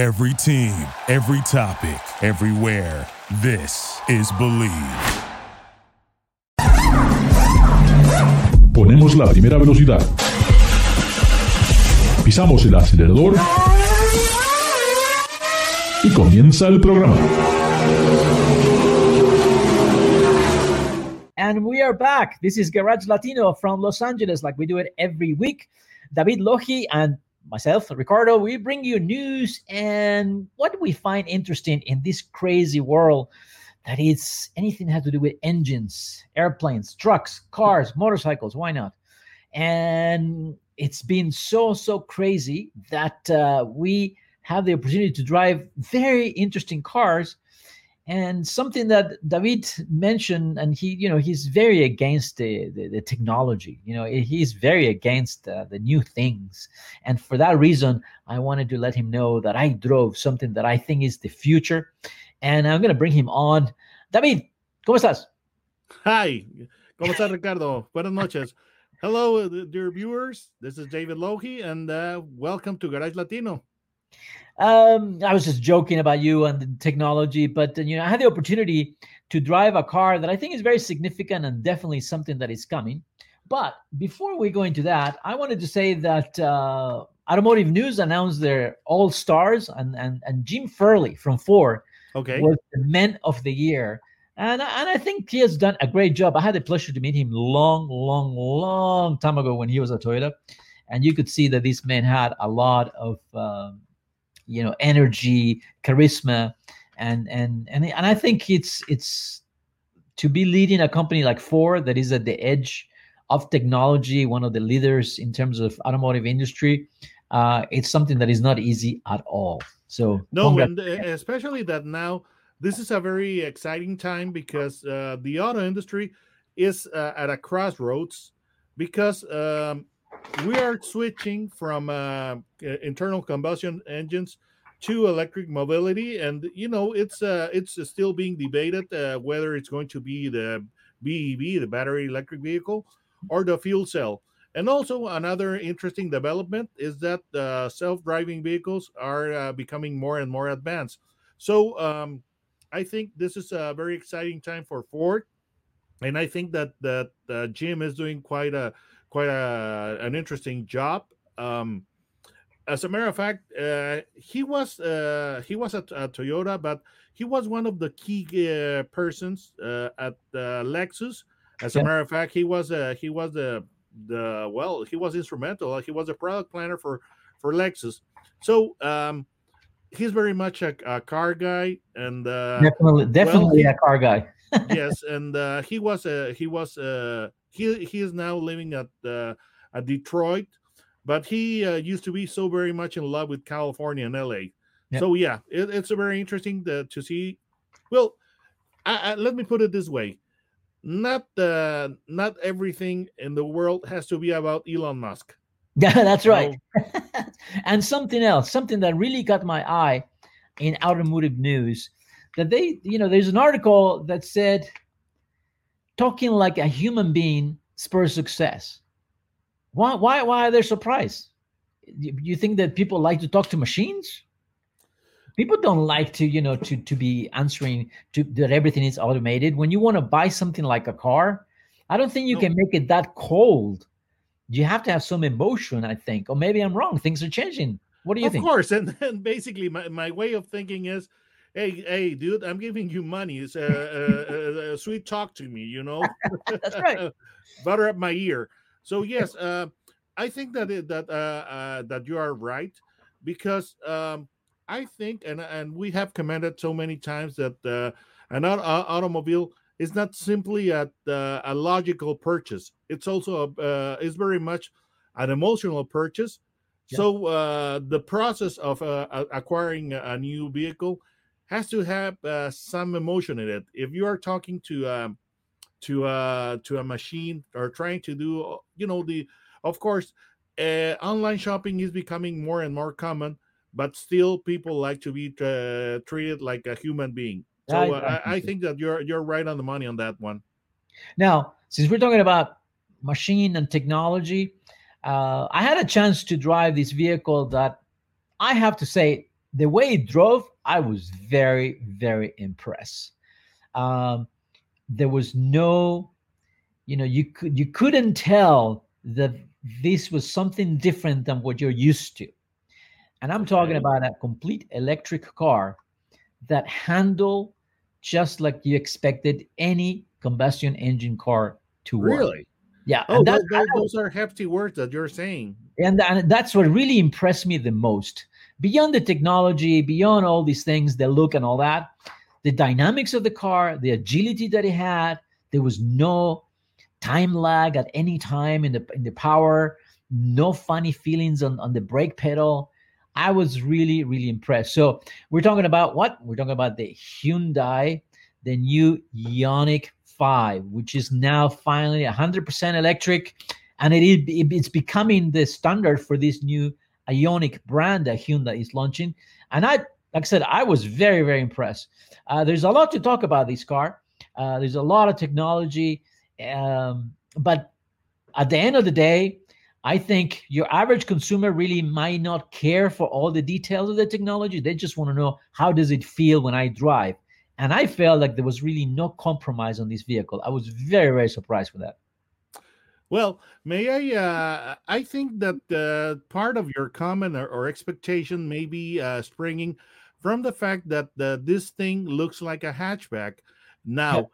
Every team, every topic, everywhere. This is Bleav. Ponemos la primera velocidad. Pisamos el acelerador. Y comienza el programa. And we are back. This is Garage Latino from Los Angeles, like we do it every week. David Lohi and myself, Ricardo, we bring you news and what we find interesting in this crazy world that is anything that has to do with engines, airplanes, trucks, cars, motorcycles. Why not? And it's been so, so crazy that uh, we have the opportunity to drive very interesting cars and something that david mentioned and he you know he's very against the the, the technology you know he's very against uh, the new things. And for that reason i wanted to let him know that i drove something that i think is the future and i'm going to bring him on. David cómo estás? Hi cómo estás ricardo? Buenas noches. Hello dear viewers. This is david lohi and uh, welcome to garage latino um, I was just joking about you and the technology, but you know, I had the opportunity to drive a car that I think is very significant and definitely something that is coming. But before we go into that, I wanted to say that uh, Automotive News announced their All Stars, and and and Jim Farley from Ford okay. was the Man of the Year. And, and I think he has done a great job. I had the pleasure to meet him long, long, long time ago when he was at Toyota, and you could see that this man had a lot of um, you know energy charisma and and and and i think it's it's to be leading a company like ford that is at the edge of technology one of the leaders in terms of automotive industry uh, it's something that is not easy at all. So no and especially that now this is a very exciting time because uh, the auto industry is uh, at a crossroads because um, we are switching from uh, internal combustion engines to electric mobility and you know it's uh it's still being debated uh, whether it's going to be the bev the battery electric vehicle or the fuel cell. And also another interesting development is that uh, self-driving vehicles are uh, becoming more and more advanced. So um, i think this is a very exciting time for ford and i think that that uh, jim is doing quite a quite a, an interesting job um, as a matter of fact, uh, he was uh, he was at, at, Toyota, but he was one of the key uh, persons uh, at Lexus. As yeah. a matter of fact, he was uh, he was the the well, he was instrumental. He was a product planner for for Lexus. So um, he's very much a, a car guy, and uh, definitely definitely well, a car guy. yes, and he was uh, he was he he is now living at at Detroit but he uh, used to be so very much in love with California and LA. Yep. So yeah, it, it's a very interesting to, to see. Well, I, I, let me put it this way: not uh, not everything in the world has to be about Elon Musk. Yeah, that's right. and something else, something that really got my eye in automotive news, that they, you know, there's an article that said, talking like a human being spurs success. Why why why are they surprised? You think that people like to talk to machines? People don't like to, you know, to to be answering to that everything is automated. When you want to buy something like a car, I don't think you no. can make it that cold. You have to have some emotion, I think. Or maybe I'm wrong. Things are changing. What do you of think? Of course, and then basically my, my way of thinking is hey hey dude i'm giving you money it's a, a, a, sweet talk to me you know that's right butter up my ear so yes, uh, I think that it, that uh, uh, that you are right because um, I think and and we have commented so many times that uh, an automobile is not simply a, uh, a logical purchase. It's also a, uh, is very much an emotional purchase. Yeah. So uh, the process of uh, acquiring a new vehicle has to have uh, some emotion in it. If you are talking to um, to uh to a machine or trying to do you know the of course uh, online shopping is becoming more and more common but still people like to be uh, treated like a human being so uh, I, I think that you're you're right on the money on that one now since we're talking about machine and technology uh, i had a chance to drive this vehicle that i have to say the way it drove, I was very, very impressed. Um, there was no, you know, you could you couldn't tell that this was something different than what you're used to. And I'm talking about a complete electric car that handle just like you expected any combustion engine car to work. Really? Yeah. Oh, that, tho- tho- those are hefty words that you're saying. and, and that's what really impressed me the most beyond the technology beyond all these things the look and all that the dynamics of the car the agility that it had there was no time lag at any time in the in the power no funny feelings on, on the brake pedal. I was really really impressed. So we're talking about what? We're talking about the hyundai the new Ioniq 5 which is now finally 100% electric and it is it- it's becoming the standard for this new Ioniq brand that Hyundai is launching. And I, like I said, I was very very impressed. Uh, there's a lot to talk about this car. Uh, there's a lot of technology, um, but at the end of the day, I think your average consumer really might not care for all the details of the technology. They just want to know how does it feel when I drive. And I felt like there was really no compromise on this vehicle. I was very very surprised with that. Well, may I? Uh, I think that uh, part of your comment or, or expectation may be uh, springing from the fact that uh, this thing looks like a hatchback. Now,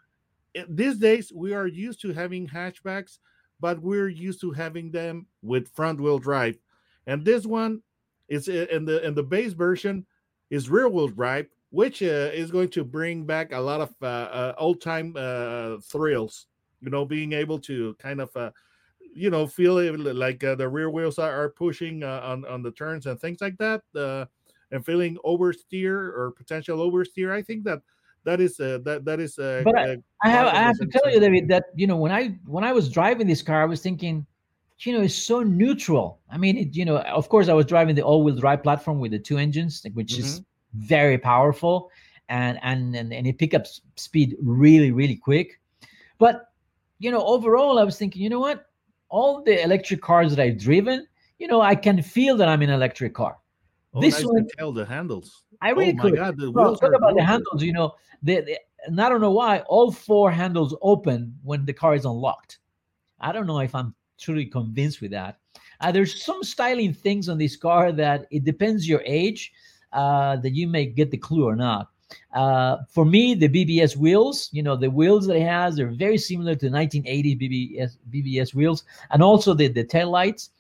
i- these days we are used to having hatchbacks, but we're used to having them with front-wheel drive, and this one is uh, in the in the base version is rear-wheel drive, which uh, is going to bring back a lot of old-time uh, thrills. You know, being able to kind of uh, you know feel it like uh, the rear wheels are, are pushing uh, on on the turns and things like that uh, and feeling oversteer or potential oversteer i think that that is uh, that that is uh, But I- uh, I have I have to tell you. David, that you know when I when I was driving this car, I was thinking, you know, it's so neutral. I mean, it, you know, of course, I was driving the all-wheel drive platform with the two engines, which is very powerful, and and and, and it pick up speed really really quick. But you know, overall, I was thinking, you know what? All the electric cars that I've driven, you know, I can feel that I'm in an electric car. oh, this nice one- detail the handles I really oh my could. god the Well, wheels talk about the handles. You know, the, the- and I don't know why all four handles open when the car is unlocked. I don't know if I'm truly convinced with that. Uh, there's some styling things on this car that it depends your age uh, that you may get the clue or not. Uh, for me, the BBS wheels, you know, the wheels that it has, they're very similar to 1980 BBS BBS wheels, and also the the tail lights.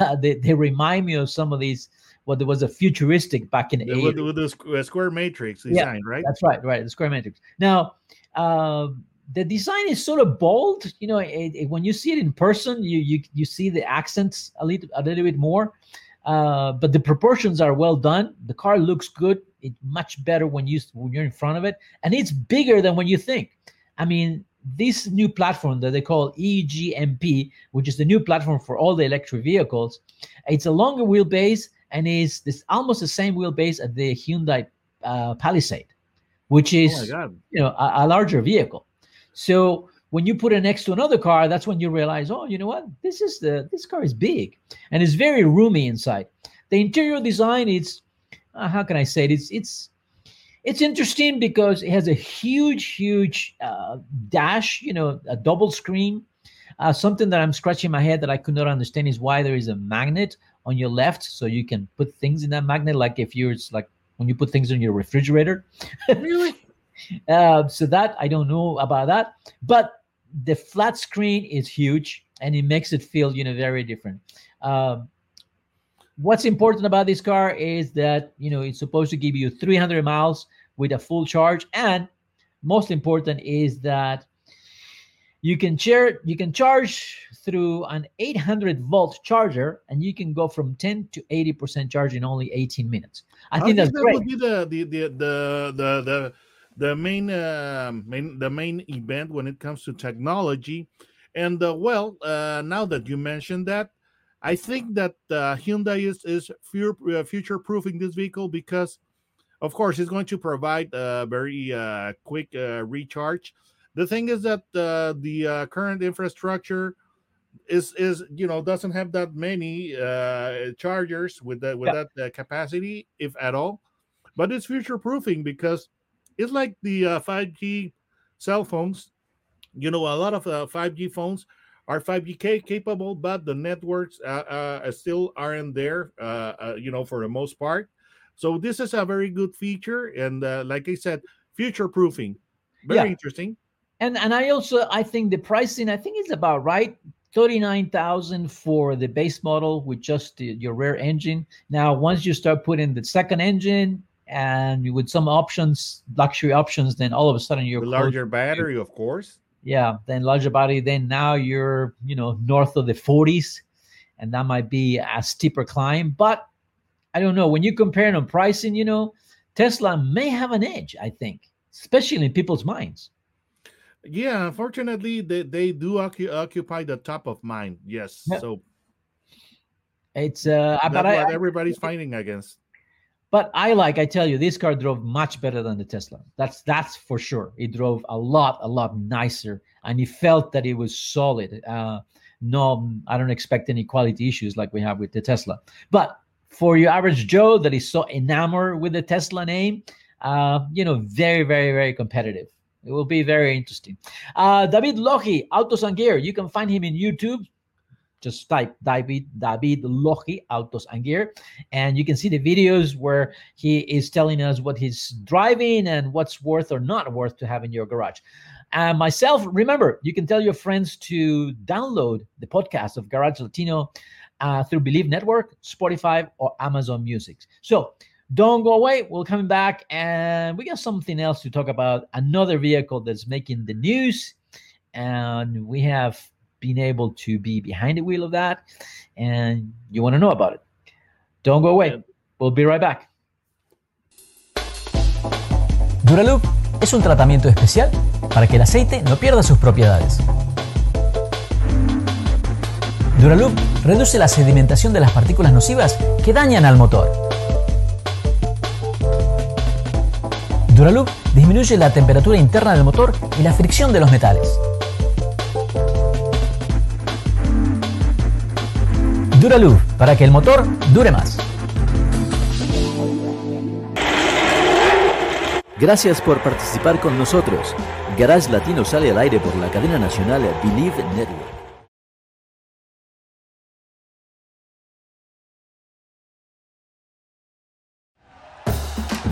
Uh, they they remind me of some of these. What there was a futuristic back in the The- 80s. with, with the uh, square matrix Yeah, design right That's right, right. The square matrix. Now, um, the design is sort of bold. You know, it, it- when you see it in person, you you you see the accents a little a little bit more. Uh, but the proportions are well done. The car looks good. It's much better when you when you're in front of it, and it's bigger than when you think. I mean, this new platform that they call EGMP, which is the new platform for all the electric vehicles, it's a longer wheelbase and is this almost the same wheelbase as the Hyundai uh, Palisade, which is oh you know a, a larger vehicle. So when you put it next to another car, that's when you realize, oh, you know what? This is the this car is big and it's very roomy inside. The interior design is uh, how can I say it? It's it's it's interesting because it has a huge, huge uh, dash. You know, a double screen. Uh, something that I'm scratching my head that I could not understand is why there is a magnet on your left, so you can put things in that magnet. Like if you're it's like when you put things in your refrigerator. really Uh, so that I don't know about that, but the flat screen is huge and it makes it feel you know very different. Um, what's important about this car is that you know it's supposed to give you 300 miles with a full charge, and most important is that you can share you can charge through an 800 volt charger, and you can go from 10 to 80 percent charge in only 18 minutes. I think that's that great. would be the the the the the, the main uh, main the main event when it comes to technology. And uh, well uh, now that you mentioned that i think that uh, hyundai is is future proofing this vehicle because of course it's going to provide a very uh, quick uh, recharge. The thing is that uh, the uh, current infrastructure is is you know doesn't have that many uh chargers with that with Yeah. that uh, capacity if at all. But it's future proofing because it's like the uh, 5G cell phones. You know, a lot of uh, 5G phones are 5G capable, but the networks uh, uh, still aren't there, uh, uh, you know, for the most part. So this is a very good feature. And uh, like I said, future proofing. Very Yeah. interesting. And and I also I think the pricing I think is about right. Thirty nine thousand for the base model with just the, your rear engine. Now, once you start putting the second engine and with some options, luxury options, then all of a sudden you're larger to- battery, of course. yeah, then larger body. Then now you're you know north of the forties, and that might be a steeper climb. But I don't know when you compare on pricing. You know, Tesla may have an edge. I think, especially in people's minds. Yeah, unfortunately, they, they do occu- occupy the top of mind. Yes. Yeah. So It's uh, that's what I, everybody's fighting against. But I like I tell you, this car drove much better than the Tesla. That's that's for sure. It drove a lot, a lot nicer, and it felt that it was solid. Uh, no, I don't expect any quality issues like we have with the Tesla. But for your average Joe that is so enamored with the Tesla name, uh, you know, very, very, very competitive. It will be very interesting. Uh, David Lohi, Autos and Gear. You can find him in YouTube. Just type David David Lohi, Autos and Gear, and you can see the videos where he is telling us what he's driving and what's worth or not worth to have in your garage. And myself, remember, you can tell your friends to download the podcast of Garage Latino uh, through Bleav Network, Spotify, or Amazon Music. So don't go away. We're coming back and we got something else to talk about. Another vehicle that's making the news. And we have been able to be behind the wheel of that. And you want to know about it. Don't go away. We'll be right back. Duraloop es un tratamiento especial para que el aceite no pierda sus propiedades. Duraloop reduce la sedimentación de las partículas nocivas que dañan al motor. Duraloop disminuye la temperatura interna del motor y la fricción de los metales. Duraloop para que el motor dure más. Gracias por participar con nosotros. Garage Latino sale al aire por la cadena nacional Believe Network.